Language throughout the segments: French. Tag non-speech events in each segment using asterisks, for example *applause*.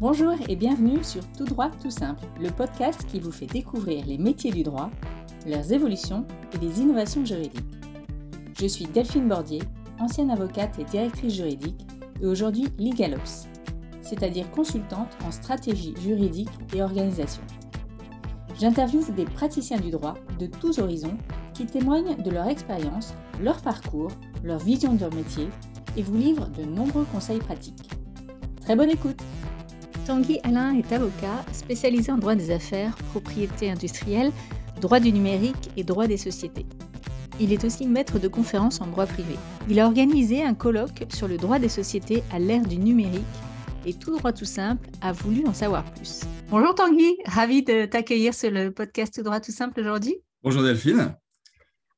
Bonjour et bienvenue sur Tout droit tout simple, le podcast qui vous fait découvrir les métiers du droit, leurs évolutions et les innovations juridiques. Je suis Delphine Bordier, ancienne avocate et directrice juridique, et aujourd'hui LegalOps, c'est-à-dire consultante en stratégie juridique et organisation. J'interviewe des praticiens du droit de tous horizons qui témoignent de leur expérience, leur parcours, leur vision de leur métier et vous livrent de nombreux conseils pratiques. Très bonne écoute Tanguy Alain est avocat spécialisé en droit des affaires, propriété industrielle, droit du numérique et droit des sociétés. Il est aussi maître de conférences en droit privé. Il a organisé un colloque sur le droit des sociétés à l'ère du numérique et tout droit tout simple a voulu en savoir plus. Bonjour Tanguy, ravi de t'accueillir sur le podcast Tout droit tout simple aujourd'hui. Bonjour Delphine.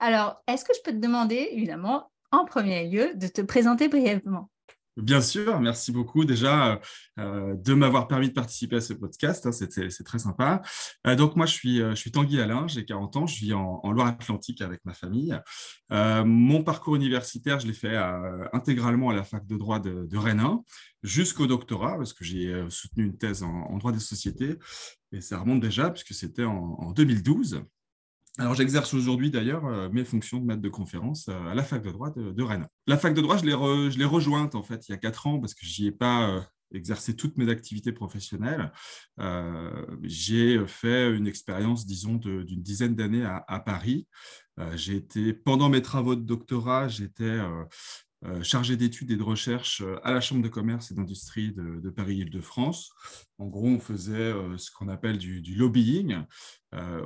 Alors, est-ce que je peux te demander, évidemment, en premier lieu, de te présenter brièvement? Bien sûr, merci beaucoup déjà euh, de m'avoir permis de participer à ce podcast, hein, c'est très sympa. Euh, donc moi, je suis, euh, Tanguy Alain, j'ai 40 ans, je vis en, Loire-Atlantique avec ma famille. mon parcours universitaire, je l'ai fait intégralement à la fac de droit de, Rennes 1, jusqu'au doctorat, parce que j'ai soutenu une thèse en, droit des sociétés, et ça remonte déjà, puisque c'était en, en 2012. Alors, j'exerce aujourd'hui d'ailleurs euh, mes fonctions de maître de conférence euh, à la fac de droit de, Rennes. La fac de droit, je l'ai, rejointe en fait il y a quatre ans parce que j'y ai pas euh, exercé toutes mes activités professionnelles. j'ai fait une expérience, disons, d'une dizaine d'années à, Paris. j'ai été, pendant mes travaux de doctorat, j'étais chargé d'études et de recherche euh, à la Chambre de commerce et d'industrie de, Paris-Île-de-France. En gros, on faisait euh, ce qu'on appelle du, lobbying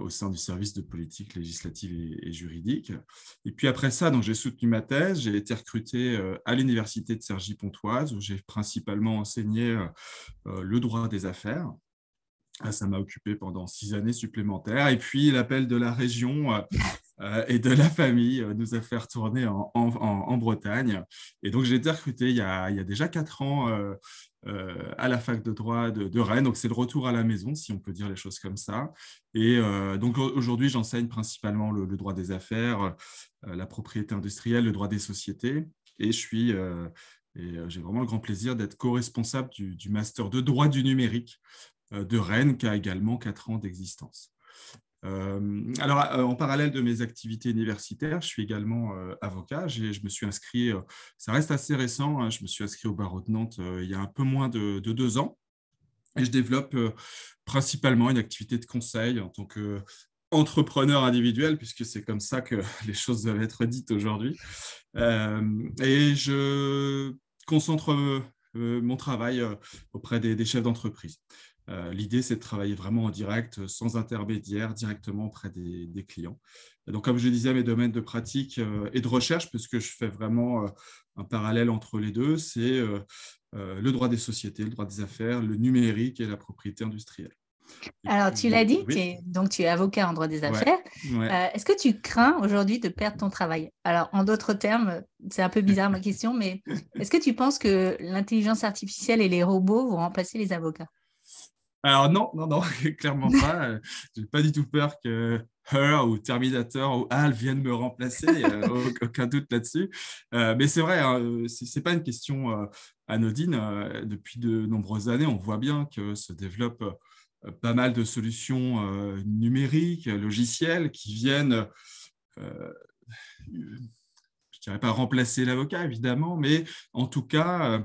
au sein du service de politique législative et, juridique. Et puis après ça, j'ai soutenu ma thèse. J'ai été recruté à l'université de Cergy-Pontoise où j'ai principalement enseigné le droit des affaires. Ah, ça m'a occupé pendant six années supplémentaires. Et puis, l'appel de la région euh, euh, et de la famille euh, nous a fait retourner en, Bretagne. Et donc, j'ai été recruté il y a, déjà quatre ans à la fac de droit de, Rennes. Donc, c'est le retour à la maison, si on peut dire les choses comme ça. Et donc, aujourd'hui, j'enseigne principalement le, droit des affaires, la propriété industrielle, le droit des sociétés. Et je suis... et j'ai vraiment le grand plaisir d'être co-responsable du, master de droit du numérique euh, de Rennes, qui a également quatre ans d'existence. Euh, alors, euh, en parallèle de mes activités universitaires, je suis également avocat. Je me suis inscrit, ça reste assez récent, hein, je me suis inscrit au barreau de Nantes il y a un peu moins de, deux ans. Et je développe principalement une activité de conseil en tant qu'entrepreneur individuel, puisque c'est comme ça que *laughs* les choses doivent être dites aujourd'hui. et je concentre mon travail auprès des chefs d'entreprise. Euh, l'idée, c'est de travailler vraiment en direct, euh, sans intermédiaire, directement auprès des, clients. donc, comme je disais, mes domaines de pratique euh, et de recherche, puisque je fais vraiment un parallèle entre les deux, c'est le droit des sociétés, le droit des affaires, le numérique et la propriété industrielle. Alors, tu l'as dit, donc tu es avocat en droit des affaires. Est-ce que tu crains aujourd'hui de perdre ton travail? Alors, en d'autres termes, c'est un peu bizarre ma *laughs* question, mais est-ce que tu penses que l'intelligence artificielle et les robots vont remplacer les avocats? Alors non, non, non, *laughs* clairement pas. J'ai pas du tout peur que Her ou Terminator ou Hal viennent me remplacer, *laughs* aucun doute là-dessus. Euh, mais c'est vrai, hein, ce n'est pas une question euh, anodine. Euh, depuis de nombreuses années, on voit bien que se développent pas mal de solutions numériques, logicielles, qui viennent, je dirais pas remplacer l'avocat, évidemment, mais en tout cas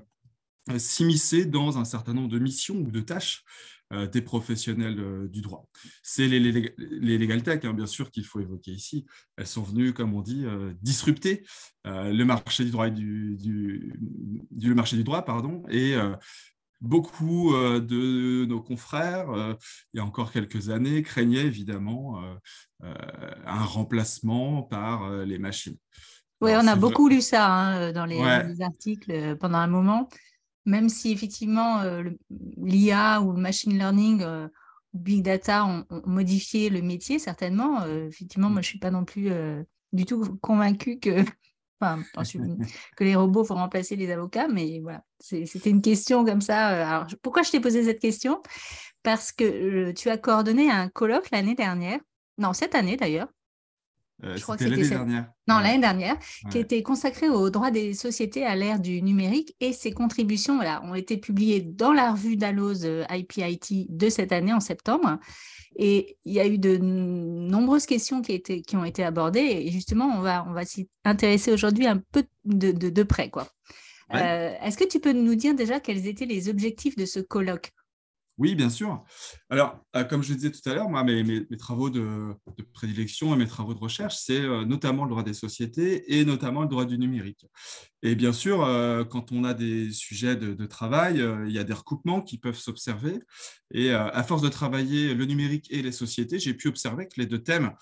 s'immiscer dans un certain nombre de missions ou de tâches euh, des professionnels euh, du droit. C'est les, les, les legal tech, hein, bien sûr, qu'il faut évoquer ici. Elles sont venues, comme on dit, euh, disrupter le marché du droit, du, du, du, marché du droit pardon, et beaucoup de nos confrères, il y a encore quelques années, craignaient évidemment un remplacement par les machines. Oui, on a beaucoup lu ça hein, dans les, articles pendant un moment même si effectivement euh, l'IA ou le machine learning euh, big data ont, modifié le métier, certainement. Euh, effectivement, moi, je ne suis pas non plus du tout convaincue que, *laughs* *laughs* que les robots vont remplacer les avocats, mais voilà, c'était une question comme ça. Alors, pourquoi je t'ai posé cette question? Parce que tu as coordonné un colloque l'année dernière, non, cette année d'ailleurs, C'était l'année dernière. Non, l'année dernière, qui était consacrée aux droits des sociétés à l'ère du numérique et ses contributions voilà, ont été publiées dans la revue d'Alloz IPIT de cette année en septembre. Et il y a eu de nombreuses questions qui, été, qui ont été abordées. Et justement, on va, on va s'y intéresser aujourd'hui un peu de, de, près. Quoi. Euh, est-ce que tu peux nous dire déjà quels étaient les objectifs de ce colloque? Oui, bien sûr. Alors, euh, comme je le disais tout à l'heure, moi, mes, travaux de, prédilection et mes travaux de recherche, c'est euh, notamment le droit des sociétés et notamment le droit du numérique. Et bien sûr, euh, quand on a des sujets de, travail, il y a des recoupements qui peuvent s'observer. Et à force de travailler le numérique et les sociétés, j'ai pu observer que les deux thèmes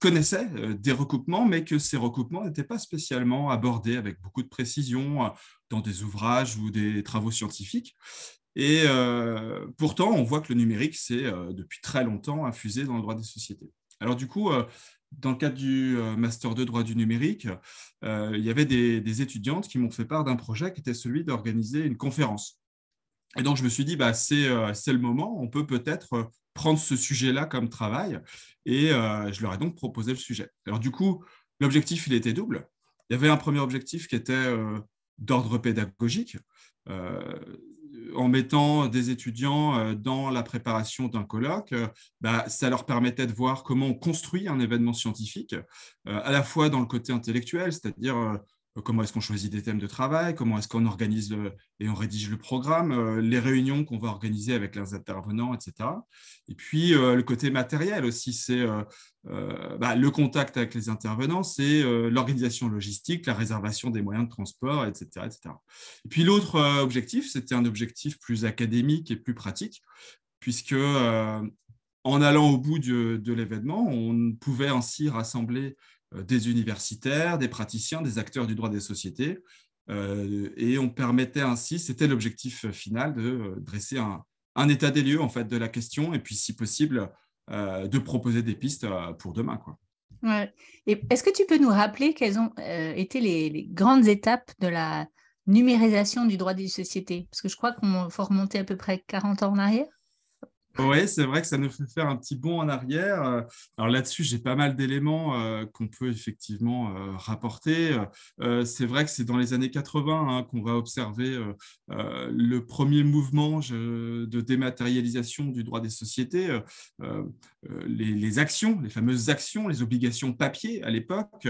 connaissaient des recoupements, mais que ces recoupements n'étaient pas spécialement abordés avec beaucoup de précision dans des ouvrages ou des travaux scientifiques. Et euh, pourtant, on voit que le numérique, c'est euh, depuis très longtemps infusé dans le droit des sociétés. Alors du coup, euh, dans le cadre du Master 2 droit du numérique, il y avait des, étudiantes qui m'ont fait part d'un projet qui était celui d'organiser une conférence. Et donc, je me suis dit, bah, c'est le moment, on peut peut-être prendre ce sujet-là comme travail. Et je leur ai donc proposé le sujet. Alors du coup, l'objectif, il était double. Il y avait un premier objectif qui était d'ordre pédagogique en mettant des étudiants euh, dans la préparation d'un colloque, euh, bah, ça leur permettait de voir comment on construit un événement scientifique, euh, à la fois dans le côté intellectuel, c'est-à-dire comment est-ce qu'on choisit des thèmes de travail, comment est-ce qu'on organise et on rédige le programme, euh, les réunions qu'on va organiser avec les intervenants, etc. Et puis euh, le côté matériel aussi, c'est euh, bah, le contact avec les intervenants, c'est l'organisation logistique, la réservation des moyens de transport, etc. etc. Et puis l'autre objectif, c'était un objectif plus académique et plus pratique, puisque en allant au bout de l'événement, on pouvait ainsi rassembler euh, des universitaires, des praticiens, des acteurs du droit des sociétés. Euh, et on permettait ainsi, c'était l'objectif final, de euh, dresser un, état des lieux en fait, de la question et puis, si possible, de proposer des pistes pour demain. Quoi. Est-ce que tu peux nous rappeler quelles ont été les, les, grandes étapes de la numérisation du droit des sociétés? Parce que je crois qu'on faut remonter à peu près 40 ans en arrière. Oui, c'est vrai que ça nous fait faire un petit bond en arrière. Alors là-dessus, j'ai pas mal d'éléments euh, qu'on peut effectivement euh, rapporter. Euh, c'est vrai que c'est dans les années 80 hein, qu'on va observer le premier mouvement de dématérialisation du droit des sociétés. Les, les, actions, les fameuses actions, les obligations papier à l'époque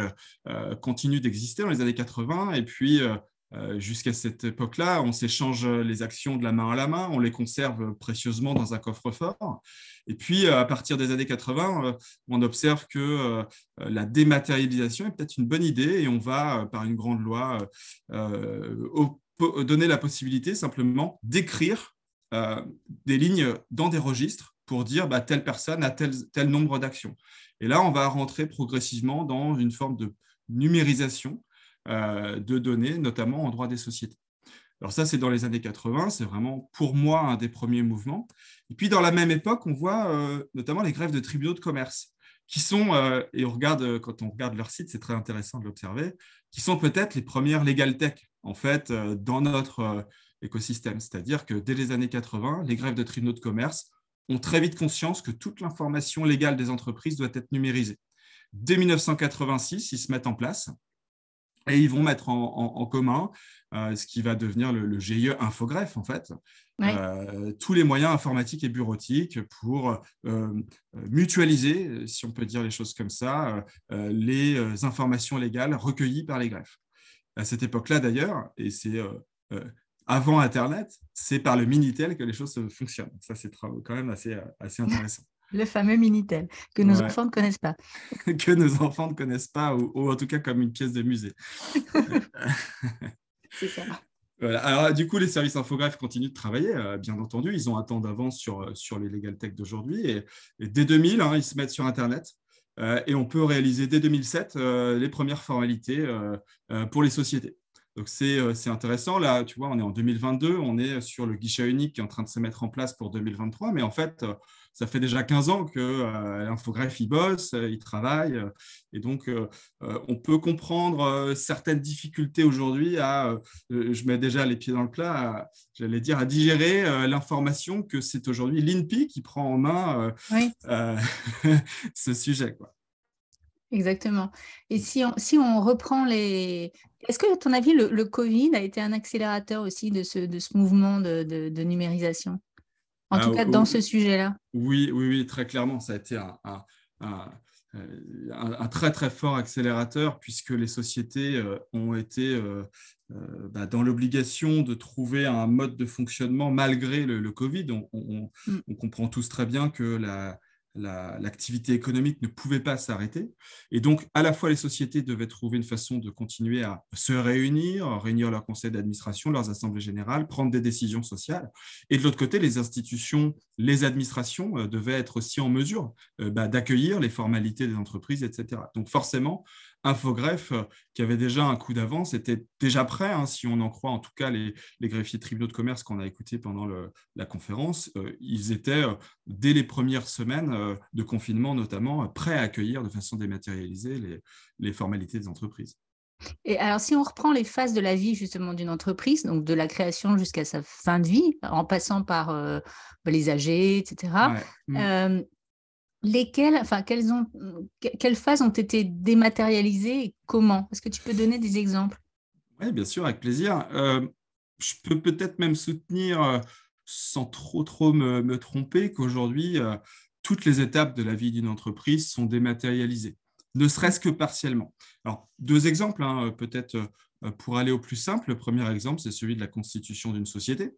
continuent d'exister dans les années 80 et puis euh, jusqu'à cette époque-là, on s'échange les actions de la main à la main, on les conserve précieusement dans un coffre-fort. Et puis, euh, à partir des années 80, euh, on observe que la dématérialisation est peut-être une bonne idée et on va, par une grande loi, donner la possibilité simplement d'écrire des lignes dans des registres pour dire bah, telle personne a tel, nombre d'actions. Et là, on va rentrer progressivement dans une forme de numérisation de données, notamment en droit des sociétés. Alors ça, c'est dans les années 80, c'est vraiment pour moi un des premiers mouvements. Et puis dans la même époque, on voit euh, notamment les grèves de tribunaux de commerce, qui sont, euh, et on regarde, quand on regarde leur site, c'est très intéressant de l'observer, qui sont peut-être les premières legal tech, en fait, dans notre écosystème. C'est-à-dire que dès les années 80, les grèves de tribunaux de commerce ont très vite conscience que toute l'information légale des entreprises doit être numérisée. Dès 1986, ils se mettent en place et ils vont mettre en, commun euh, ce qui va devenir le, GIE Infogreffe, en fait, euh, tous les moyens informatiques et bureautiques pour euh, mutualiser, si on peut dire les choses comme ça, les informations légales recueillies par les greffes. À cette époque-là, d'ailleurs, et c'est avant Internet, c'est par le Minitel que les choses fonctionnent. Ça, c'est quand même assez, assez intéressant. *laughs* Le fameux Minitel, *laughs* que nos enfants ne connaissent pas. que nos enfants ne connaissent pas, ou, en tout cas comme une pièce de musée. *laughs* C'est ça. *laughs* Voilà. Alors, du coup, les services infographes continuent de travailler, euh, bien entendu. Ils ont un temps d'avance sur, euh, sur les legal tech d'aujourd'hui. Et, dès 2000, hein, ils se mettent sur Internet. Euh, et on peut réaliser dès 2007 les premières formalités pour les sociétés. Donc, c'est intéressant. Là, tu vois, on est en 2022, on est sur le guichet unique qui est en train de se mettre en place pour 2023. Mais en fait, ça fait déjà 15 ans que euh, l'infographe il bosse, euh, il travaille, euh, et donc on peut comprendre certaines difficultés aujourd'hui à, je mets déjà les pieds dans le plat, j'allais dire à digérer l'information que c'est aujourd'hui l'INPI qui prend en main *laughs* ce sujet. Quoi. Exactement. Et si on, si on reprend les... Est-ce que, à ton avis, le, Covid a été un accélérateur aussi de ce, de ce mouvement de, de, numérisation? En tout ah, cas, dans ce sujet-là oui, oui, oui, très clairement, ça a été un, un, un, très, très fort accélérateur puisque les sociétés euh, ont été euh, euh, bah, dans l'obligation de trouver un mode de fonctionnement malgré le, Covid. On, mm. on, comprend tous très bien que la, l'activité économique ne pouvait pas s'arrêter. Et donc, à la fois, les sociétés devaient trouver une façon de continuer à se réunir, réunir leur conseil d'administration, leurs assemblées générales, prendre des décisions sociales. Et de l'autre côté, les institutions, les administrations euh, devaient être aussi en mesure euh, bah, d'accueillir les formalités des entreprises, etc. Donc, forcément, Infogreffe, euh, qui avait déjà un coup d'avance, était déjà prêt, hein, si on en croit en tout cas les, greffiers tribunaux de commerce qu'on a écoutés pendant la conférence. Euh, ils étaient, euh, dès les premières semaines de confinement notamment, prêts à accueillir de façon dématérialisée les, les formalités des entreprises. Et alors, si on reprend les phases de la vie justement d'une entreprise, donc de la création jusqu'à sa fin de vie, en passant par les âgés, etc., lesquelles, enfin, quelles, ont, quelles phases ont été dématérialisées et comment? Est-ce que tu peux donner des exemples? Oui, bien sûr, avec plaisir. Euh, je peux peut-être même soutenir, euh, sans trop, trop me, tromper, qu'aujourd'hui, euh, toutes les étapes de la vie d'une entreprise sont dématérialisées, ne serait-ce que partiellement. Alors, deux exemples, hein, peut-être pour aller au plus simple. Le premier exemple, c'est celui de la constitution d'une société.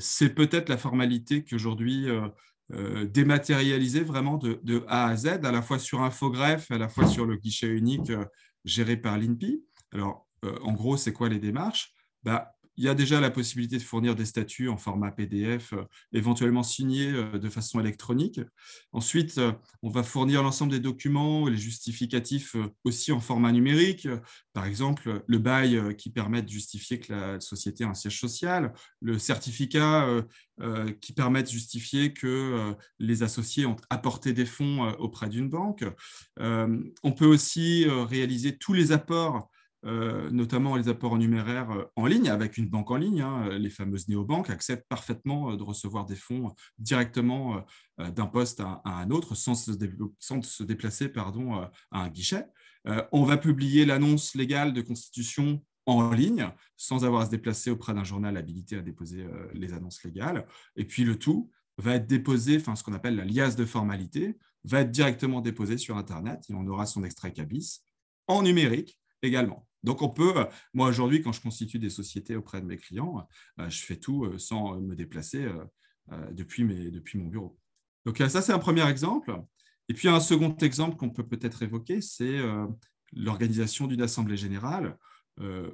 c'est peut-être la formalité qu'aujourd'hui euh, dématérialisé vraiment de, A à Z, à la fois sur Infogreffe, à la fois sur le guichet unique euh, géré par l'INPI. Alors, euh, en gros, c'est quoi les démarches? Bah, il y a déjà la possibilité de fournir des statuts en format PDF, euh, éventuellement signés euh, de façon électronique. Ensuite, euh, on va fournir l'ensemble des documents, les justificatifs aussi en format numérique. Par exemple, le bail qui permet de justifier que la société a un siège social, le certificat qui permet de justifier que les associés ont apporté des fonds auprès d'une banque. On peut aussi réaliser tous les apports euh, notamment les apports en numéraire euh, en ligne, avec une banque en ligne. Hein, les fameuses néobanques acceptent parfaitement euh, de recevoir des fonds directement d'un poste à, un autre sans se, déplacer pardon, à un guichet. on va publier l'annonce légale de constitution en ligne sans avoir à se déplacer auprès d'un journal habilité à déposer les annonces légales. Et puis le tout va être déposé, enfin ce qu'on appelle la liasse de formalité, va être directement déposé sur Internet et on aura son extrait cabis en numérique également. Donc, on peut, moi aujourd'hui, quand je constitue des sociétés auprès de mes clients, euh, je fais tout euh, sans me déplacer euh, depuis, mon bureau. Donc, ça, c'est un premier exemple. Et puis, un second exemple qu'on peut peut-être évoquer, c'est l'organisation d'une assemblée générale.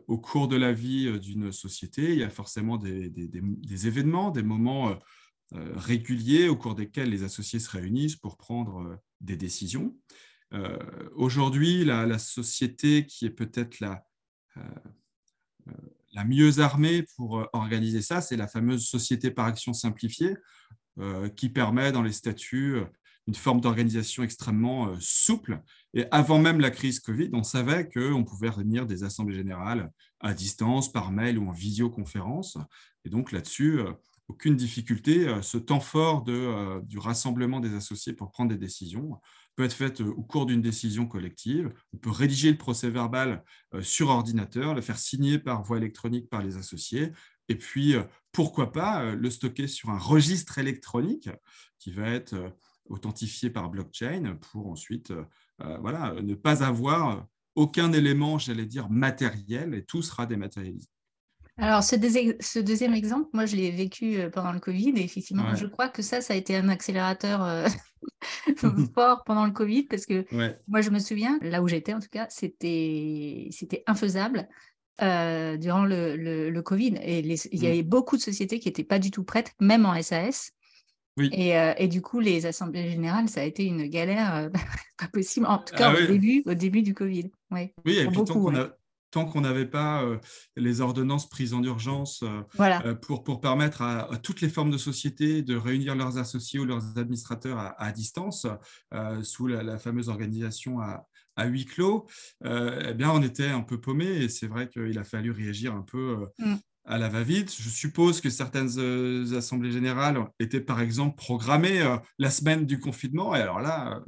Au cours de la vie d'une société, il y a forcément des événements, des moments réguliers au cours desquels les associés se réunissent pour prendre des décisions. Euh, aujourd'hui, la, société qui est peut-être la, euh, euh, mieux armée pour organiser ça, c'est la fameuse société par action simplifiée, qui permet dans les statuts une forme d'organisation extrêmement souple. Et avant même la crise Covid, on savait qu'on pouvait réunir des assemblées générales à distance, par mail ou en visioconférence. Et donc là-dessus, aucune difficulté. Ce temps fort de, du rassemblement des associés pour prendre des décisions peut être faite euh, au cours d'une décision collective. On peut rédiger le procès verbal euh, sur ordinateur, le faire signer par voie électronique par les associés, et puis, euh, pourquoi pas, le stocker sur un registre électronique qui va être authentifié par blockchain pour ensuite voilà, ne pas avoir aucun élément, j'allais dire, matériel, et tout sera dématérialisé. Alors, ce, deuxième exemple, moi, je l'ai vécu euh, pendant le Covid et effectivement, je crois que ça, ça a été un accélérateur euh, *laughs* *laughs* fort pendant le Covid parce que moi, je me souviens, là où j'étais en tout cas, c'était infaisable euh, durant le, Covid. Et il y avait beaucoup de sociétés qui n'étaient pas du tout prêtes, même en SAS. Et, du coup, les assemblées générales, ça a été une galère *laughs* pas possible, en tout cas ah au, début, au début du Covid. Oui, et puis tant qu'on tant qu'on n'avait pas euh, les ordonnances prises en urgence euh, euh, pour, pour permettre à, toutes les formes de société de réunir leurs associés ou leurs administrateurs à, distance sous la, fameuse organisation à, à huis clos, eh bien, on était un peu paumé et c'est vrai qu'il a fallu réagir un peu mm. À la va-vite. Je suppose que certaines euh, assemblées générales étaient par exemple programmées euh, la semaine du confinement. Et alors là,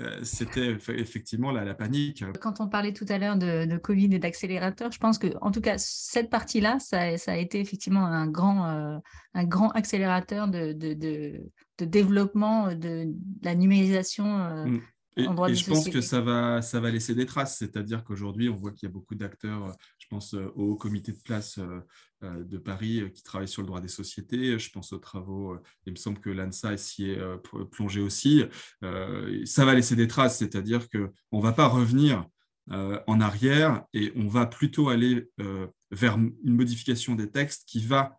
euh, c'était effectivement la, panique. Quand on parlait tout à l'heure de, Covid et d'accélérateur, je pense que en tout cas, cette partie-là, ça, a été effectivement un grand, un grand accélérateur de, de, développement de, la numérisation. Mm. Et, et je pense que ça va, ça va laisser des traces, c'est-à-dire qu'aujourd'hui, on voit qu'il y a beaucoup d'acteurs, pense au comité de place euh, de Paris euh, qui travaille sur le droit des sociétés. Je pense aux travaux, euh, il me semble que l'ANSA s'y est plongé aussi. Ça va laisser des traces, c'est-à-dire qu'on ne va pas revenir en arrière et on va plutôt aller vers une modification des textes qui va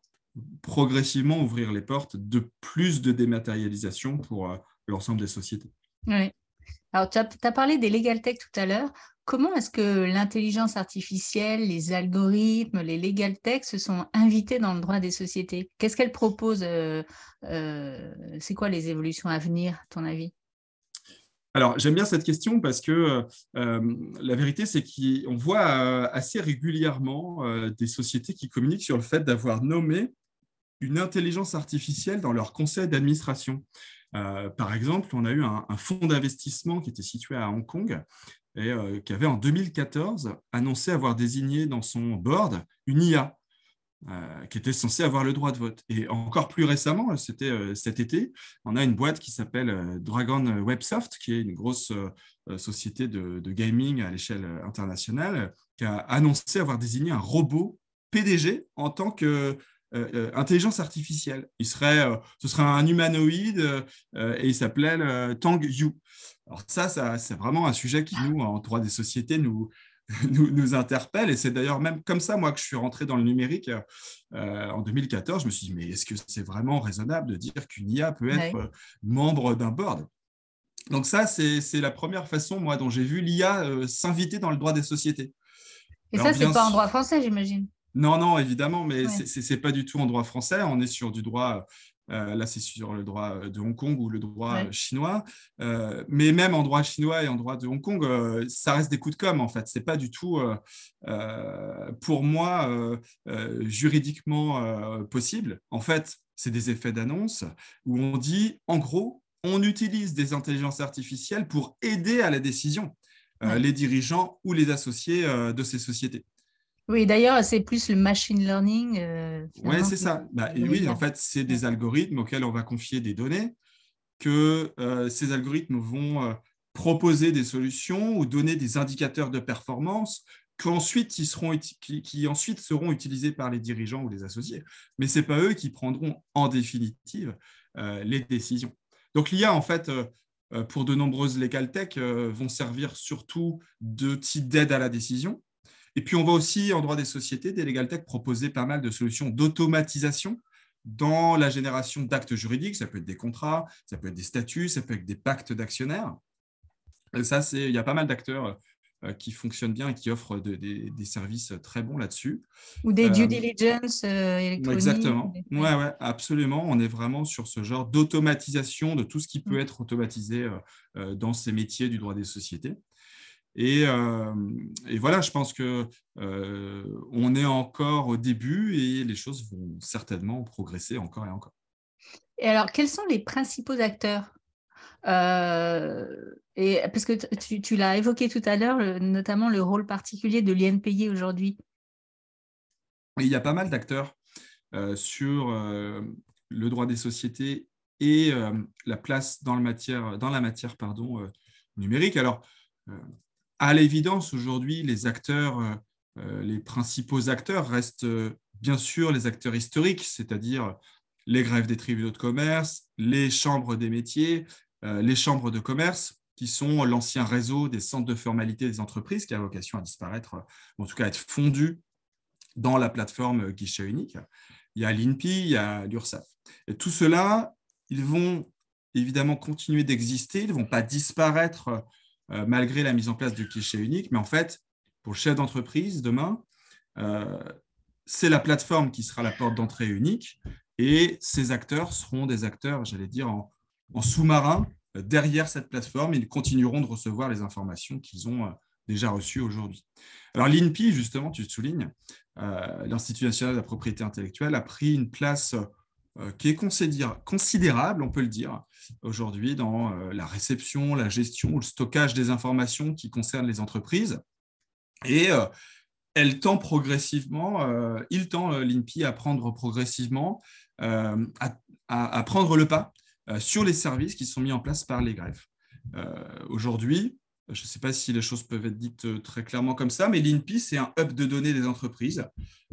progressivement ouvrir les portes de plus de dématérialisation pour l'ensemble des sociétés. Oui. Alors, tu as, as, parlé des legal tech tout à l'heure. Comment est-ce que l'intelligence artificielle, les algorithmes, les legal tech se sont invités dans le droit des sociétés? Qu'est-ce qu'elles proposent euh, euh, C'est quoi les évolutions à venir, à ton avis? Alors, j'aime bien cette question parce que euh, la vérité, c'est qu'on voit assez régulièrement des sociétés qui communiquent sur le fait d'avoir nommé une intelligence artificielle dans leur conseil d'administration. par exemple, on a eu un fonds d'investissement qui était situé à Hong Kong et euh, qui avait en 2014 annoncé avoir désigné dans son board une IA euh, qui était censée avoir le droit de vote. Et encore plus récemment, c'était euh, cet été, on a une boîte qui s'appelle Dragon Websoft, qui est une grosse société de, gaming à l'échelle internationale, qui a annoncé avoir désigné un robot PDG en tant que intelligence artificielle. Il serait, euh, ce serait un humanoïde et il s'appelait Tang Yu. Alors ça, ça c'est vraiment un sujet qui, nous, en droit des sociétés, nous, *laughs* nous, nous, interpelle. Et c'est d'ailleurs même comme ça, moi, que je suis rentré dans le numérique en 2014. Je me suis dit, mais est-ce que c'est vraiment raisonnable de dire qu'une IA peut être membre d'un board? Donc ça, c'est la première façon, moi, dont j'ai vu l'IA s'inviter dans le droit des sociétés. Et ça, c'est pas en droit français, j'imagine. Non, non, évidemment, mais ce n'est pas du tout en droit français. On est sur du droit, euh, là c'est sur le droit de Hong Kong ou le droit chinois. Euh, mais même en droit chinois et en droit de Hong Kong, euh, ça reste des coups de com' en fait. Ce n'est pas du tout, pour moi, juridiquement possible. En fait, c'est des effets d'annonce où on dit, en gros, on utilise des intelligences artificielles pour aider à la décision les dirigeants ou les associés de ces sociétés. Oui, d'ailleurs, c'est plus le machine learning. Euh, oui, c'est ça. Bah, oui, en fait, c'est des algorithmes auxquels on va confier des données, que euh, ces algorithmes vont euh, proposer des solutions ou donner des indicateurs de performance qui, seront, qui, ensuite seront utilisés par les dirigeants ou les associés. Mais ce n'est pas eux qui prendront en définitive les décisions. Donc l'IA, en fait, pour de nombreuses legal tech, vont servir surtout de type d'aide à la décision et puis, on va aussi, en droit des sociétés, des Legal Tech proposer pas mal de solutions d'automatisation dans la génération d'actes juridiques. Ça peut être des contrats, ça peut être des statuts, ça peut être des pactes d'actionnaires. Ça, c'est, il y a pas mal d'acteurs euh, qui fonctionnent bien et qui offrent des, services très bons là-dessus. Ou des due euh, diligence euh, électroniques. Exactement. Oui, ouais, absolument. On est vraiment sur ce genre d'automatisation de tout ce qui peut mm. être automatisé dans ces métiers du droit des sociétés. Euh, et, voilà, je pense que euh, on est encore au début et les choses vont certainement progresser encore et encore. Et alors, quels sont les principaux acteurs euh, et parce que tu, l'as évoqué tout à l'heure, notamment le rôle particulier de l'INPI aujourd'hui. Il y a pas mal d'acteurs sur le droit des sociétés et la place dans, matière, dans la matière pardon, numérique. Alors, à l'évidence, aujourd'hui, les acteurs, euh, euh, les principaux acteurs restent euh, bien sûr les acteurs historiques, c'est-à-dire les grèves des tribunaux de commerce, les chambres des métiers, les chambres de commerce, qui sont l'ancien réseau des centres de formalité des entreprises, qui a vocation à disparaître, en tout cas à être fondu dans la plateforme guichet unique. Il y a l'INPI, il y a l'URSSAF. Et tout cela, ils vont évidemment continuer d'exister, ils ne vont pas disparaître euh, malgré la mise en place du cliché unique. Mais en fait, pour le chef d'entreprise, demain, euh, c'est la plateforme qui sera la porte d'entrée unique et ces acteurs seront des acteurs, j'allais dire, en, sous-marin euh, derrière cette plateforme. Ils continueront de recevoir les informations qu'ils ont déjà reçus aujourd'hui. Alors l'INPI, justement, tu soulignes, l'Institut national de la propriété intellectuelle a pris une place qui est considérable, on peut le dire, aujourd'hui dans la réception, la gestion, le stockage des informations qui concernent les entreprises. Et elle tend progressivement, il tend l'INPI à prendre progressivement, à, prendre le pas sur les services qui sont mis en place par les greffes. Aujourd'hui, je ne sais pas si les choses peuvent être dites très clairement comme ça, mais l'INPI, c'est un hub de données des entreprises.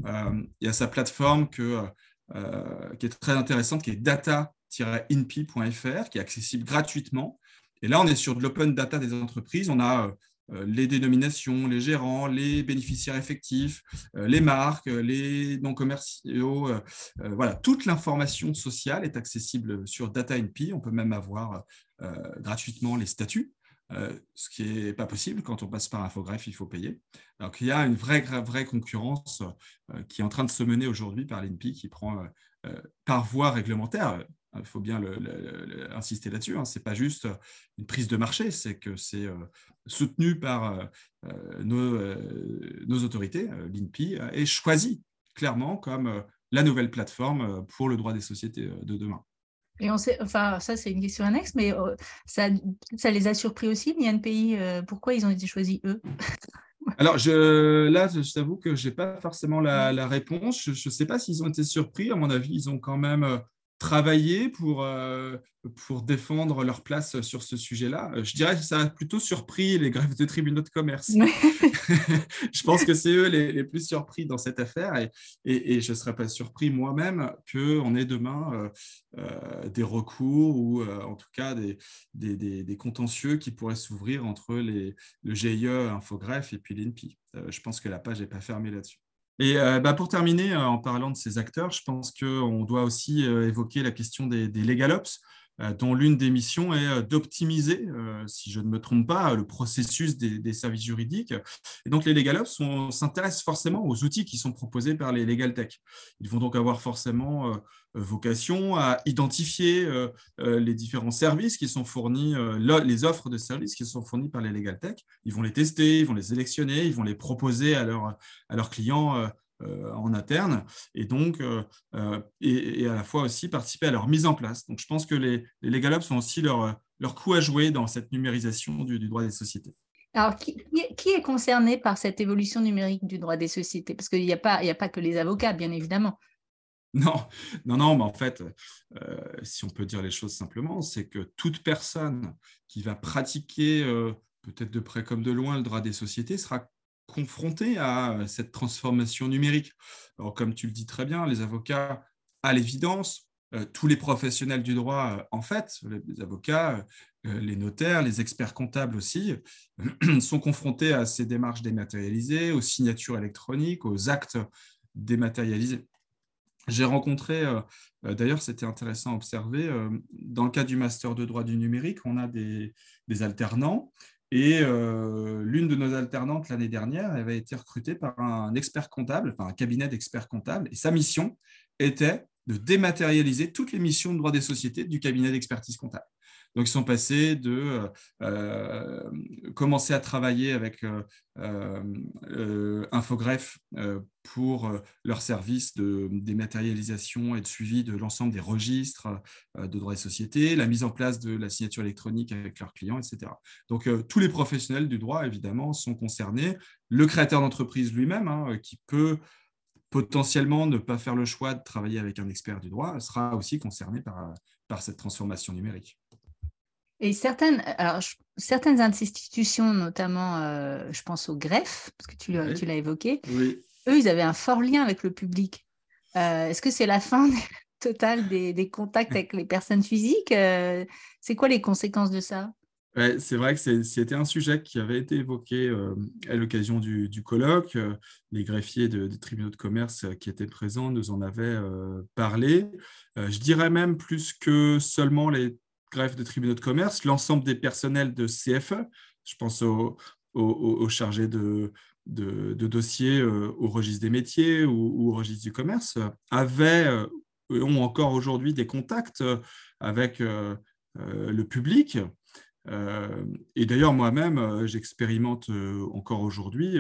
il y a sa plateforme que euh, qui est très intéressante, qui est data-inpi.fr, qui est accessible gratuitement. Et là, on est sur de l'open data des entreprises. On a euh, les dénominations, les gérants, les bénéficiaires effectifs, euh, les marques, les non commerciaux. voilà, toute l'information sociale est accessible sur DataInpi. On peut même avoir gratuitement les statuts. Ce qui n'est pas possible quand on passe par Infogreffe, il faut payer. Donc il y a une vraie, vraie concurrence euh, qui est en train de se mener aujourd'hui par l'INPI qui prend euh, euh, par voie réglementaire. Il faut bien insister là-dessus. Hein. Ce n'est pas juste une prise de marché, c'est que c'est soutenu par nos, nos, autorités. L'INPI est choisi clairement comme la nouvelle plateforme pour le droit des sociétés de demain. Et on sait, enfin, ça c'est une question annexe, mais ça, ça les a surpris aussi, l'INPI. pourquoi ils ont été choisis eux? *laughs* Alors, je, là, je t'avoue que je n'ai pas forcément la, réponse. Je ne sais pas s'ils ont été surpris. À mon avis, ils ont quand même euh, travaillé pour, euh, pour défendre leur place sur ce sujet-là. Je dirais que ça a plutôt surpris les grèves de tribunaux de commerce. *laughs* *laughs* je pense que c'est eux les, plus surpris dans cette affaire et, je ne serais pas surpris moi-même qu'on ait demain euh, euh, des recours ou en tout cas des, contentieux qui pourraient s'ouvrir entre le GIE Infogreffe et puis l'INPI. je pense que la page n'est pas fermée là-dessus. Et euh, bah, pour terminer, euh, en parlant de ces acteurs, je pense qu'on doit aussi euh, évoquer la question des, des legal ops. Euh, dont l'une des missions est euh, d'optimiser, euh, si je ne me trompe pas, le processus des, services juridiques. Et donc, les Legal Ops s'intéressent forcément aux outils qui sont proposés par les Legal Tech. Ils vont donc avoir forcément vocation à identifier les différents services qui sont fournis, les offres de services qui sont fournis par les Legal Tech. Ils vont les tester, ils vont les sélectionner, ils vont les proposer à, leurs clients euh, en interne et donc euh, euh, et, à la fois aussi participer à leur mise en place. Donc je pense que les, les Legal Ops ont aussi leur, leur coup à jouer dans cette numérisation du, droit des sociétés. Alors, qui, qui, est concerné par cette évolution numérique du droit des sociétés? Parce qu'il n'y a, pas, a pas que les avocats, bien évidemment. *laughs* Non, non, non, mais en fait, si on peut dire les choses simplement, c'est que toute personne qui va pratiquer, peut-être de près comme de loin, le droit des sociétés sera confrontés à cette transformation numérique. Comme tu le dis très bien, les avocats, à l'évidence, euh, tous les professionnels du droit, euh, en fait, les avocats, euh, les notaires, les experts comptables aussi, *clears throat* sont confrontés à ces démarches dématérialisées, aux signatures électroniques, aux actes dématérialisés. J'ai rencontré, d'ailleurs, c'était intéressant à observer, dans le cas du master de droit du numérique, on a des alternants et euh, l'une de nos alternantes l'année dernière avait été recrutée par un expert comptable, enfin un cabinet d'experts comptables, et sa mission était de dématérialiser toutes les missions de droit des sociétés du cabinet d'expertise comptable. Donc, ils sont passés de euh, euh, commencer à travailler avec euh, Infogreffe pour leur service de dématérialisation et de suivi de l'ensemble des registres de droits des sociétés, la mise en place de la signature électronique avec leurs clients, etc. Donc, tous les professionnels du droit, évidemment, sont concernés. Le créateur d'entreprise lui-même, hein, qui peut potentiellement ne pas faire le choix de travailler avec un expert du droit, sera aussi concerné par cette transformation numérique. Et certaines, alors, certaines institutions, notamment, euh, je pense au greffe, parce que tu, tu l'as évoqué, eux, ils avaient un fort lien avec le public. Euh, est-ce que c'est la fin *laughs* totale des, des, contacts avec les personnes physiques euh, C'est quoi les conséquences de ça? Ouais, C'est vrai que c'était un sujet qui avait été évoqué à l'occasion du, du, colloque. les greffiers de, des tribunaux de commerce qui étaient présents nous en avaient parlé. je dirais même plus que seulement les greffe de tribunaux de commerce, l'ensemble des personnels de CFE, je pense aux, chargés de, dossiers euh, au registre des métiers ou, au registre du commerce, avaient, euh, ont encore aujourd'hui des contacts avec euh, le public. Et d'ailleurs, moi-même, j'expérimente encore aujourd'hui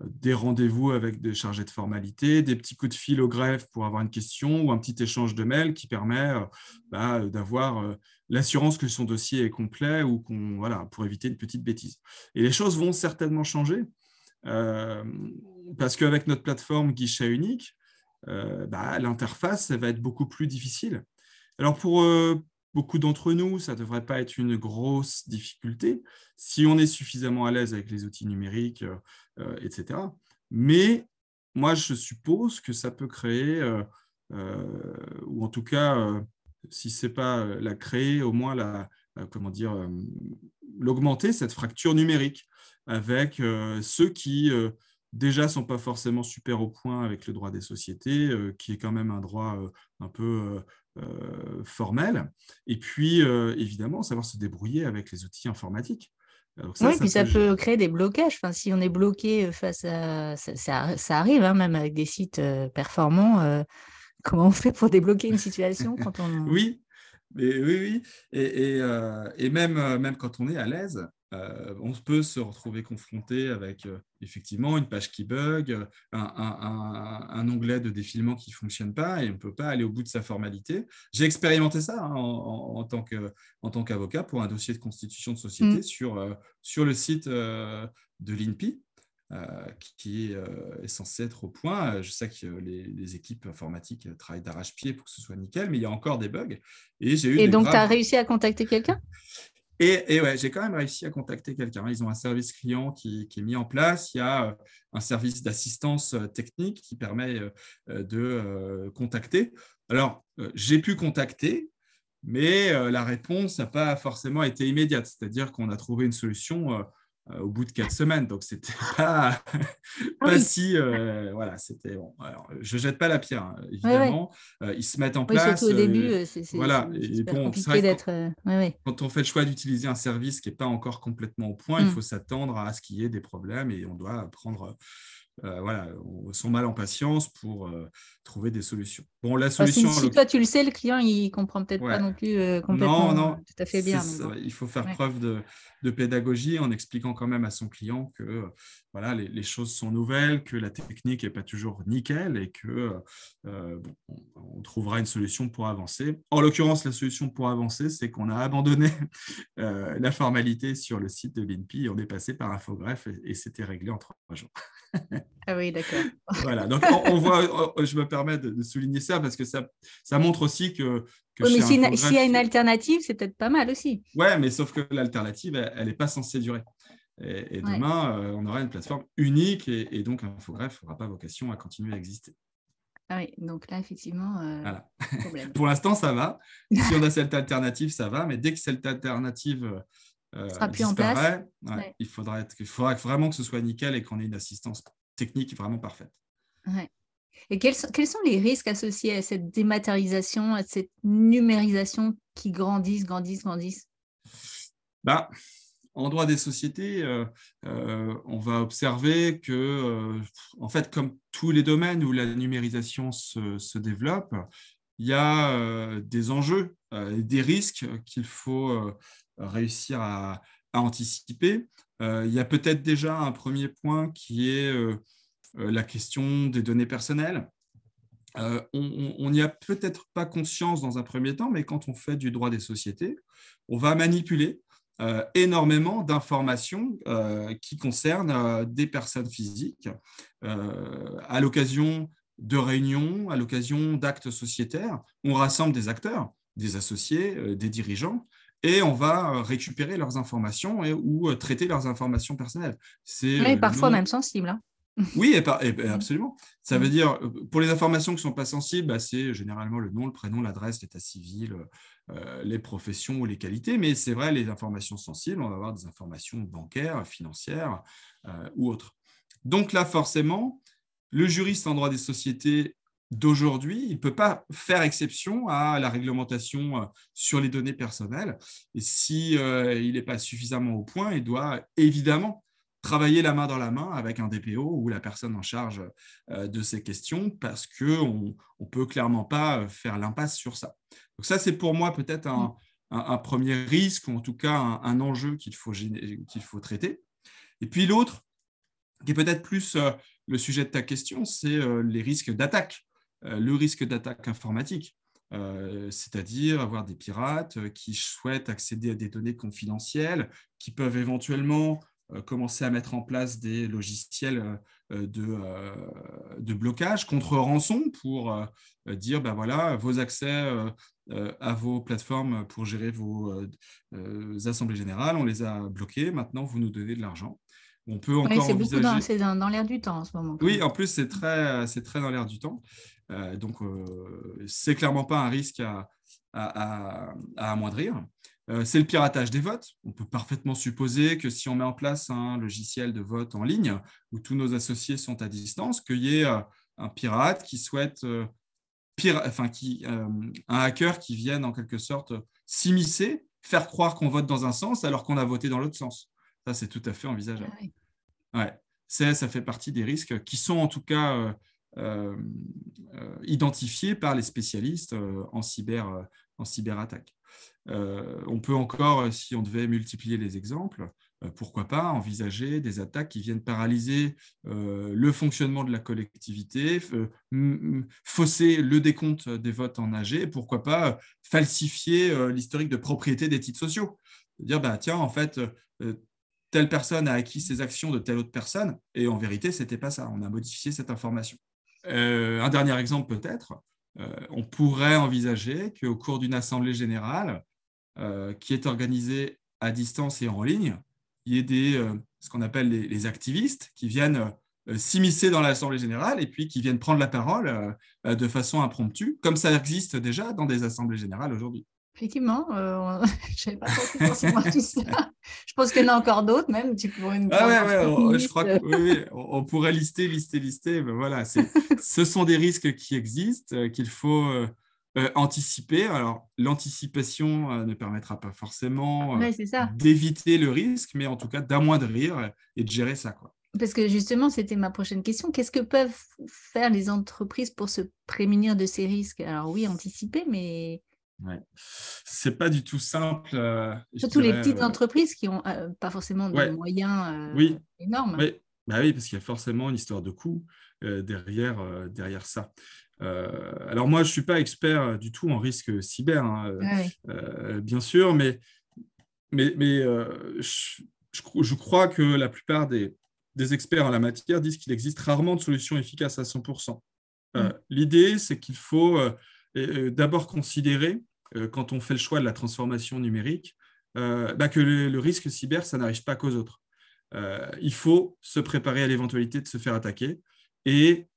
des rendez-vous avec des chargés de formalité, des petits coups de fil au greffe pour avoir une question ou un petit échange de mails qui permet bah, d'avoir l'assurance que son dossier est complet ou qu'on voilà pour éviter une petite bêtise. Et les choses vont certainement changer parce qu'avec notre plateforme guichet unique, bah, l'interface va être beaucoup plus difficile. Alors pour beaucoup d'entre nous, ça ne devrait pas être une grosse difficulté si on est suffisamment à l'aise avec les outils numériques, etc. Mais moi, je suppose que ça peut créer, ou en tout cas, si ce n'est pas la créer, au moins la, comment dire, l'augmenter, cette fracture numérique avec ceux qui déjà sont pas forcément super au point avec le droit des sociétés, qui est quand même un droit un peu formel, et puis évidemment savoir se débrouiller avec les outils informatiques. oui, puis ça peut créer des blocages. Enfin, si on est bloqué face à... Ça, ça, arrive, hein, même avec des sites performants *laughs* comment on fait pour débloquer une situation quand on... *laughs* oui, mais, oui, oui. Et, et, euh, et même, euh, même quand on est à l'aise, euh, on peut se retrouver confronté avec effectivement une page qui bug, un, un, un, onglet de défilement qui ne fonctionne pas et on ne peut pas aller au bout de sa formalité. J'ai expérimenté ça hein, en, en, en, tant qu'avocat pour un dossier de constitution de société mmh. sur, sur le site de l'INPI. Euh, qui euh, est, censé être au point. Je sais que les, équipes informatiques travaillent d'arrache-pied pour que ce soit nickel, mais il y a encore des bugs. Et, j'ai eu et donc, tu as réussi à contacter quelqu'un? Et, ouais, j'ai quand même réussi à contacter quelqu'un. Ils ont un service client qui, est mis en place. Il y a euh, un service d'assistance technique qui permet de contacter. Alors, j'ai pu contacter, mais la réponse n'a pas forcément été immédiate. C'est-à-dire qu'on a trouvé une solution euh, au bout de quatre semaines. Donc, c'était *laughs* pas, ah pas si. Euh, voilà, c'était bon. Alors, je jette pas la pierre, hein, évidemment. Euh, ils se mettent en place. Surtout au début, c'est voilà. compliqué d'être. Quand on fait le choix d'utiliser un service qui n'est pas encore complètement au point, il mm. faut s'attendre à ce qu'il y ait des problèmes et on doit prendre euh, voilà, sont mal en patience pour euh, trouver des solutions. Bon, la solution. si, toi tu le sais, le client il comprend peut-être pas non plus euh, complètement non, non, tout à fait bien. Il faut faire preuve de, de, pédagogie en expliquant quand même à son client que voilà, les, les choses sont nouvelles, que la technique n'est pas toujours nickel et que bon, on trouvera une solution pour avancer. En l'occurrence, la solution pour avancer, c'est qu'on a abandonné *laughs* la formalité sur le site de l'INPI, on est passé par Infogreffe et, et c'était réglé en trois jours. Ah oui, d'accord. *laughs* voilà, donc on, voit, je me permets de, souligner ça parce que ça, ça montre aussi que. que mais s'il y a une alternative, c'est peut-être pas mal aussi. Ouais, mais sauf que l'alternative, elle n'est pas censée durer. Et, demain, euh, on aura une plateforme unique et, et donc Infogreffe n'aura pas vocation à continuer à exister. Ah oui, donc là, effectivement, euh, voilà. *laughs* pour l'instant, ça va. Si on a cette alternative, ça va, mais dès que cette alternative euh, sera plus en place. Il, faudra être, il faudra vraiment que ce soit nickel et qu'on ait une assistance technique vraiment parfaite. Et quels sont, les risques associés à cette dématérialisation, à cette numérisation qui grandissent, grandissent, grandissent? Bah, En droit des sociétés, euh, euh, on va observer que, euh, en fait, comme tous les domaines où la numérisation se, développe, il y a des enjeux et des risques qu'il faut réussir à, anticiper. Il y a peut-être déjà un premier point qui est la question des données personnelles. on n'y a peut-être pas conscience dans un premier temps, mais quand on fait du droit des sociétés, on va manipuler énormément d'informations qui concernent des personnes physiques à l'occasion de réunions, à l'occasion d'actes sociétaires. On rassemble des acteurs, des associés, des dirigeants, et on va euh, récupérer leurs informations ou euh, traiter leurs informations personnelles. C'est oui, euh, parfois même sensibles. Hein. *laughs* Oui, et, absolument. Ça veut dire, pour les informations qui ne sont pas sensibles, bah, c'est généralement le nom, le prénom, l'adresse, l'état civil, les professions ou les qualités. Mais c'est vrai, les informations sensibles, on va avoir des informations bancaires, financières ou autres. Donc là, forcément, le juriste en droit des sociétés d'aujourd'hui, il ne peut pas faire exception à la réglementation euh, sur les données personnelles. Et si euh, il n'est pas suffisamment au point, il doit évidemment travailler la main dans la main avec un DPO ou la personne en charge euh, de ces questions parce qu'on ne peut clairement pas faire l'impasse sur ça. Donc ça, c'est pour moi peut-être un, un, premier risque, ou en tout cas un, enjeu qu'il faut, qu'il faut traiter. Et puis l'autre, qui est peut-être plus le sujet de ta question, c'est les risques d'attaque, le risque d'attaque informatique. c'est-à-dire avoir des pirates qui souhaitent accéder à des données confidentielles, qui peuvent éventuellement commencer à mettre en place des logiciels de, de blocage contre rançon pour dire ben voilà, vos accès à vos plateformes pour gérer vos assemblées générales, on les a bloqués, maintenant vous nous donnez de l'argent. On peut encore c'est envisager... dans, dans, l'air du temps en ce moment. Oui, en plus, c'est très, c'est très dans l'air du temps. donc, c'est clairement pas un risque à, à, à, amoindrir. C'est le piratage des votes. On peut parfaitement supposer que si on met en place un logiciel de vote en ligne où tous nos associés sont à distance, qu'il y ait un pirate qui souhaite enfin, qui, euh, un hacker qui vienne en quelque sorte s'immiscer, faire croire qu'on vote dans un sens alors qu'on a voté dans l'autre sens. Ça, c'est tout à fait envisageable. Ah ouais. Ça, ça fait partie des risques qui sont en tout cas euh, euh, identifiés par les spécialistes en, cyber, en cyberattaque. On peut encore, si on devait multiplier les exemples, euh, pourquoi pas envisager des attaques qui viennent paralyser euh, le fonctionnement de la collectivité, fausser le décompte des votes en AG, pourquoi pas falsifier euh, l'historique de propriété des titres sociaux. Dire, bah, tiens, en fait, telle personne a acquis ses actions de telle autre personne, et en vérité, ce n'était pas ça. On a modifié cette information. un dernier exemple peut-être, on pourrait envisager qu'au cours d'une assemblée générale qui est organisée à distance et en ligne, il y ait des, euh, ce qu'on appelle les, activistes qui viennent euh, s'immiscer dans l'Assemblée générale et puis qui viennent prendre la parole euh, de façon impromptue, comme ça existe déjà dans des assemblées générales aujourd'hui. Effectivement, *laughs* je ne savais pas forcément tout ça. Je pense qu'il y en a encore d'autres, même. Tu pourrais ah ouais, ouais, je crois que, oui, on pourrait lister, lister, lister. Mais voilà, ce sont des risques qui existent, qu'il faut euh, anticiper. Alors, l'anticipation euh, ne permettra pas forcément euh, d'éviter le risque, mais en tout cas d'amoindrir et de gérer ça. Quoi. Parce que justement, c'était ma prochaine question. Qu'est-ce que peuvent faire les entreprises pour se prémunir de ces risques? Alors oui, anticiper, mais... Ouais. C'est pas du tout simple. Surtout les petites entreprises qui n'ont pas forcément de moyens oui. énormes. Oui. Bah oui, parce qu'il y a forcément une histoire de coût derrière, derrière ça. Euh, alors moi, je ne suis pas expert du tout en risque cyber, hein, euh, bien sûr, mais, mais, mais euh, je, crois que la plupart des, experts en la matière disent qu'il existe rarement de solution efficace à 100%. Mm. L'idée, c'est qu'il faut d'abord considérer, quand on fait le choix de la transformation numérique, bah, que le, risque cyber, ça n'arrive pas qu'aux autres. Il faut se préparer à l'éventualité de se faire attaquer et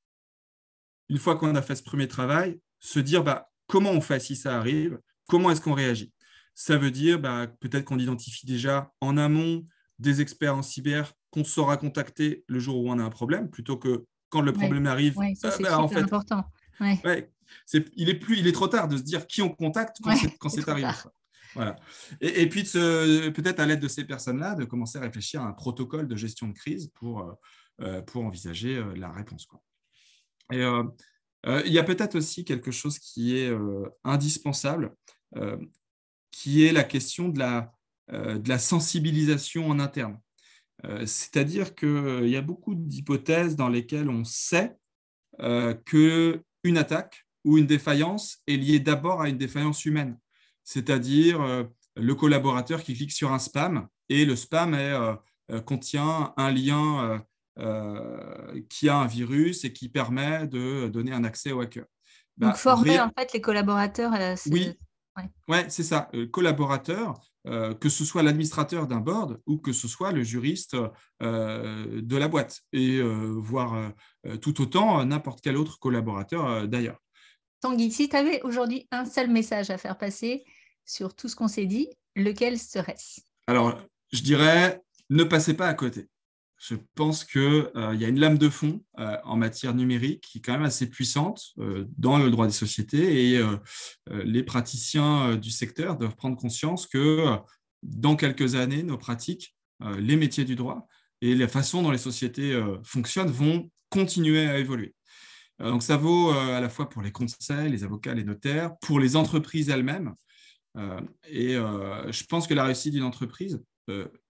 une fois qu'on a fait ce premier travail, se dire bah, comment on fait si ça arrive, comment est-ce qu'on réagit? Ça veut dire bah, peut-être qu'on identifie déjà en amont des experts en cyber qu'on saura contacter le jour où on a un problème, plutôt que quand le problème arrive. Ouais, ça, euh, c'est bah, en fait, important. il, est plus, il est trop tard de se dire qui on contacte quand c'est arrivé. Et, puis peut-être à l'aide de ces personnes-là, de commencer à réfléchir à un protocole de gestion de crise pour, euh, euh, pour envisager la réponse. Et euh, euh, il y a peut-être aussi quelque chose qui est euh, indispensable, qui est la question de la, de la sensibilisation en interne. C'est-à-dire qu'il y a beaucoup d'hypothèses dans lesquelles on sait qu'une attaque ou une défaillance est liée d'abord à une défaillance humaine, c'est-à-dire le collaborateur qui clique sur un spam et le spam contient un lien euh, qui a un virus et qui permet de donner un accès au hacker. Donc, bah, former en fait les collaborateurs. oui, ouais. c'est ça. Le collaborateur, euh, que ce soit l'administrateur d'un board ou que ce soit le juriste euh, de la boîte, et voire tout autant n'importe quel autre collaborateur d'ailleurs. Tanguy, si tu avais aujourd'hui un seul message à faire passer sur tout ce qu'on s'est dit, lequel serait-ce? Alors, je dirais, ne passez pas à côté je pense qu'il euh, y a une lame de fond euh, en matière numérique qui est quand même assez puissante euh, dans le droit des sociétés et les praticiens du secteur doivent prendre conscience que dans quelques années, nos pratiques, les métiers du droit et la façon dont les sociétés fonctionnent vont continuer à évoluer. Donc ça vaut à la fois pour les conseils, les avocats, les notaires, pour les entreprises elles-mêmes. Et je pense que la réussite d'une entreprise,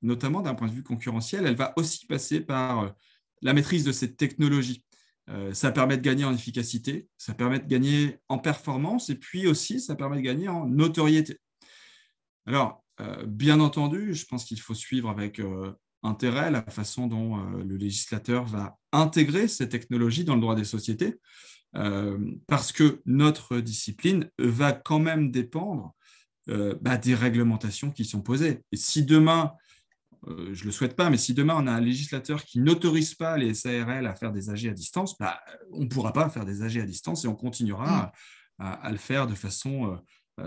notamment d'un point de vue concurrentiel, elle va aussi passer par la maîtrise de cette technologie. ça permet de gagner en efficacité, ça permet de gagner en performance et puis aussi ça permet de gagner en notoriété. Alors, bien entendu, je pense qu'il faut suivre avec intérêt la façon dont le législateur va intégrer ces technologies dans le droit des sociétés. Euh, parce que notre discipline va quand même dépendre euh, bah, des réglementations qui sont posées. Et si demain, euh, je ne le souhaite pas, mais si demain on a un législateur qui n'autorise pas les SARL à faire des AG à distance, bah, on ne pourra pas faire des AG à distance et on continuera mm. à, le faire de façon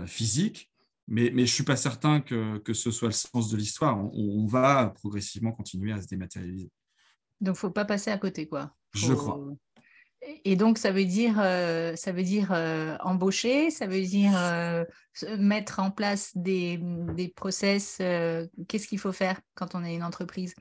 physique. Mais, mais je ne suis pas certain que, que, ce soit le sens de l'histoire. On, va progressivement continuer à se dématérialiser. Donc, il ne faut pas passer à côté, quoi. Je crois. Et donc, ça veut dire, euh, ça veut dire euh, embaucher, ça veut dire euh, mettre en place des, des process. Qu'est-ce qu'il faut faire quand on est une entreprise?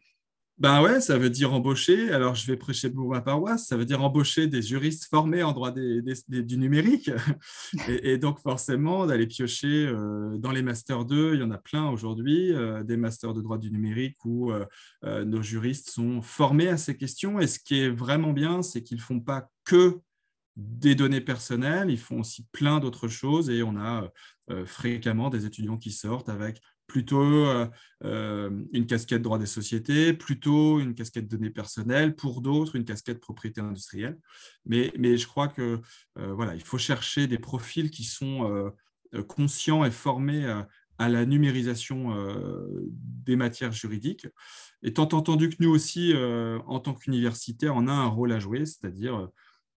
Ben ouais, ça veut dire embaucher. Alors, je vais prêcher pour ma paroisse. Ça veut dire embaucher des juristes formés en droit du numérique. *laughs* Et, donc, forcément, d'aller piocher euh, dans les masters 2. Il y en a plein aujourd'hui, euh, des masters de droit du numérique où euh, nos juristes sont formés à ces questions. Et ce qui est vraiment bien, c'est qu'ils ne font pas que des données personnelles, ils font aussi plein d'autres choses. Et on a fréquemment des étudiants qui sortent avec plutôt euh, euh, une casquette droit des sociétés, plutôt une casquette données personnelles, pour d'autres une casquette propriété industrielle. Mais, je crois que euh, voilà, il faut chercher des profils qui sont conscients et formés à la numérisation des matières juridiques. Étant entendu que nous aussi, en tant qu'universitaires, on a un rôle à jouer, c'est-à-dire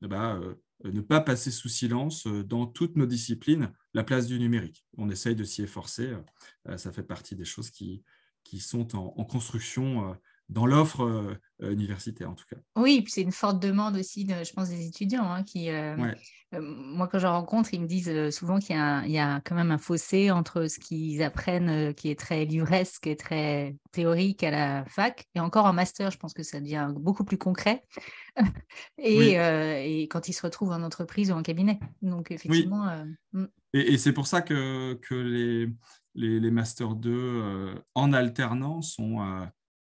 bah, euh, ne pas passer sous silence euh, dans toutes nos disciplines la place du numérique. On essaye de s'y efforcer. Euh, ça fait partie des choses qui, sont en construction dans l'offre euh, euh, universitaire en tout cas. Oui, puis c'est une forte demande aussi, je pense, des étudiants hein, qui, euh, moi quand je rencontre, ils me disent souvent qu'il y, y, a quand même un fossé entre ce qu'ils apprennent qui est très livresque et très théorique à la fac, et encore en master, je pense que ça devient beaucoup plus concret, *laughs* et, et, quand ils se retrouvent en entreprise ou en cabinet. Donc effectivement. Hmm. Et, et c'est pour ça que, que les, les, les Master 2 en alternance sont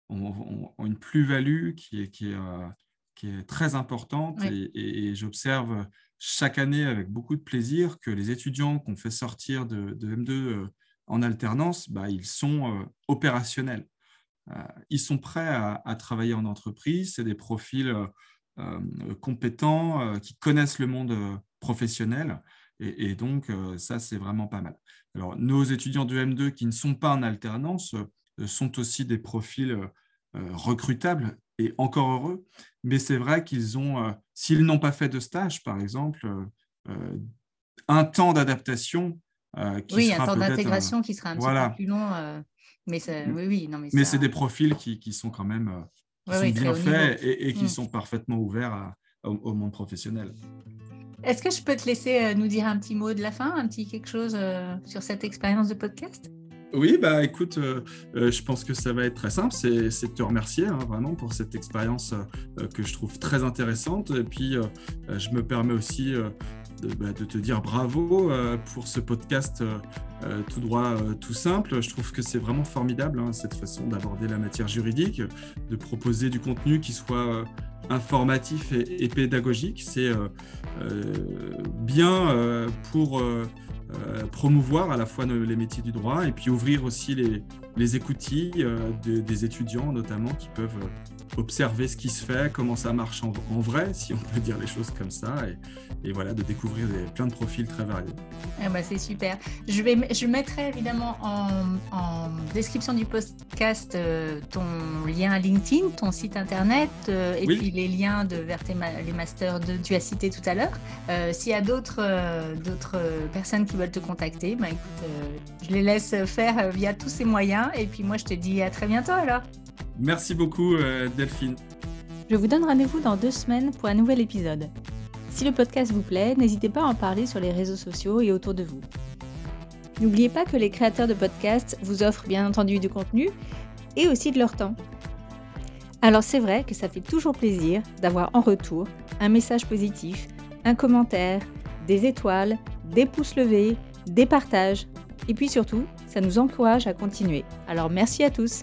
ont, une plus-value qui est, qui, est, euh, qui est, très importante et, j'observe chaque année avec beaucoup de plaisir que les étudiants qu'on fait sortir de, M2 euh, en alternance, bah, ils sont euh, opérationnels. ils sont prêts à, travailler en entreprise, c'est des profils compétents qui connaissent le monde professionnel et, donc ça c'est vraiment pas mal. Alors nos étudiants de M2 qui ne sont pas en alternance sont aussi des profils euh, euh, recrutables et encore heureux. Mais c'est vrai qu'ils ont, s'ils n'ont pas fait de stage, par exemple, un temps d'adaptation. oui, un temps d'intégration qui sera un petit peu plus long. mais oui, oui, non, mais, mais c'est des profils qui, qui, sont quand même bien faits et, qui mm. sont parfaitement ouverts au, monde professionnel. Est-ce que je peux te laisser nous dire un petit mot de la fin, un petit quelque chose sur cette expérience de podcast? Oui, bah écoute, euh, euh, je pense que ça va être très simple, c'est de te remercier hein, vraiment pour cette expérience euh, que je trouve très intéressante. Et puis, je me permets aussi bah, de, te dire bravo pour ce podcast tout droit, tout simple. Je trouve que c'est vraiment formidable hein, cette façon d'aborder la matière juridique, de proposer du contenu qui soit informatif et pédagogique. C'est bien pour promouvoir à la fois les métiers du droit et puis ouvrir aussi les, les écoutilles euh, des étudiants notamment qui peuvent observer ce qui se fait, comment ça marche en, vrai, si on peut dire les choses comme ça, et, et voilà, de découvrir des, plein de profils très variés. Eh ben, c'est super. Je, vais, je mettrai évidemment en, en description du podcast euh, ton lien LinkedIn, ton site internet, euh, et puis les liens de, vers les masters de, tu as cité tout à l'heure. Euh, s'il y a d'autres d'autres personnes qui veulent te contacter, bah, écoute, je les laisse faire via tous ces moyens, et puis moi je te dis à très bientôt alors. Merci beaucoup, euh, Delphine. Je vous donne rendez-vous dans deux semaines pour un nouvel épisode. Si le podcast vous plaît, n'hésitez pas à en parler sur les réseaux sociaux et autour de vous. N'oubliez pas que les créateurs de podcasts vous offrent bien entendu du contenu et aussi de leur temps. Alors c'est vrai que ça fait toujours plaisir d'avoir en retour un message positif, un commentaire, des étoiles, des pouces levés, des partages Et puis surtout, ça nous encourage à continuer. Alors merci à tous